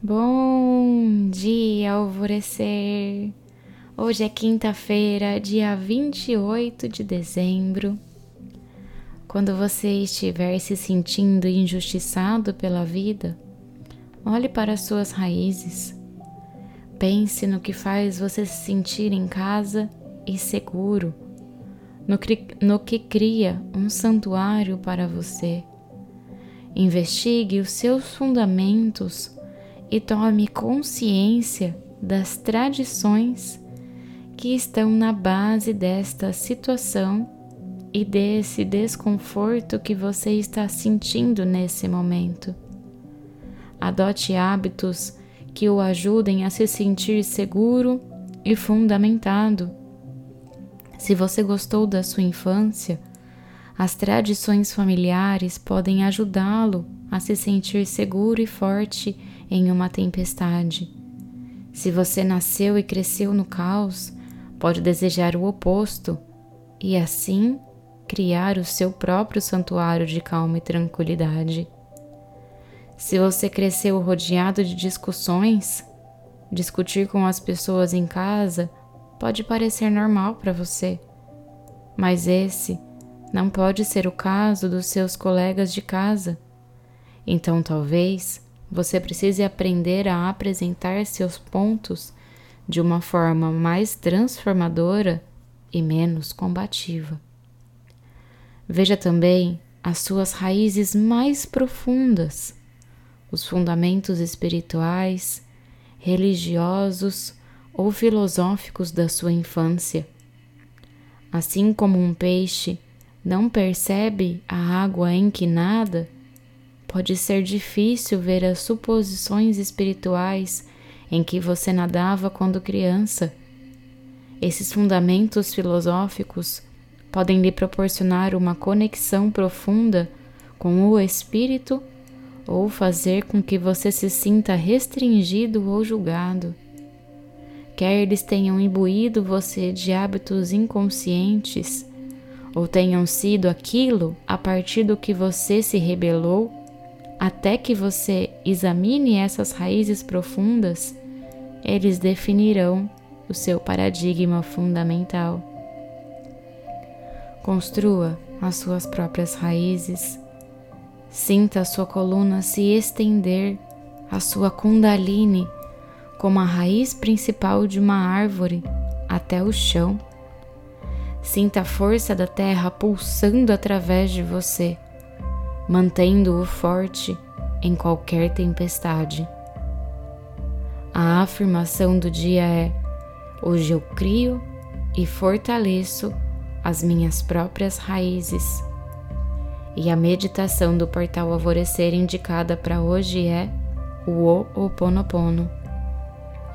Bom dia, alvorecer! Hoje é quinta-feira, dia 28 de dezembro. Quando você estiver se sentindo injustiçado pela vida, olhe para as suas raízes. Pense no que faz você se sentir em casa e seguro, no que, no que cria um santuário para você. Investigue os seus fundamentos e tome consciência das tradições que estão na base desta situação e desse desconforto que você está sentindo nesse momento. Adote hábitos que o ajudem a se sentir seguro e fundamentado. Se você gostou da sua infância, as tradições familiares podem ajudá-lo a se sentir seguro e forte em uma tempestade. Se você nasceu e cresceu no caos, pode desejar o oposto e assim criar o seu próprio santuário de calma e tranquilidade. Se você cresceu rodeado de discussões, discutir com as pessoas em casa pode parecer normal para você, mas esse não pode ser o caso dos seus colegas de casa. Então, talvez você precise aprender a apresentar seus pontos de uma forma mais transformadora e menos combativa. Veja também as suas raízes mais profundas, os fundamentos espirituais, religiosos ou filosóficos da sua infância. Assim como um peixe não percebe a água em que nada, Pode ser difícil ver as suposições espirituais em que você nadava quando criança. Esses fundamentos filosóficos podem lhe proporcionar uma conexão profunda com o espírito ou fazer com que você se sinta restringido ou julgado. Quer eles tenham imbuído você de hábitos inconscientes, ou tenham sido aquilo a partir do que você se rebelou até que você examine essas raízes profundas, eles definirão o seu paradigma fundamental. Construa as suas próprias raízes. Sinta a sua coluna se estender, a sua Kundalini, como a raiz principal de uma árvore, até o chão. Sinta a força da terra pulsando através de você mantendo-o forte em qualquer tempestade. A afirmação do dia é: Hoje eu crio e fortaleço as minhas próprias raízes. E a meditação do portal Alvorecer indicada para hoje é o Ho'oponopono.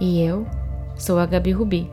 E eu sou a Gabi Rubi,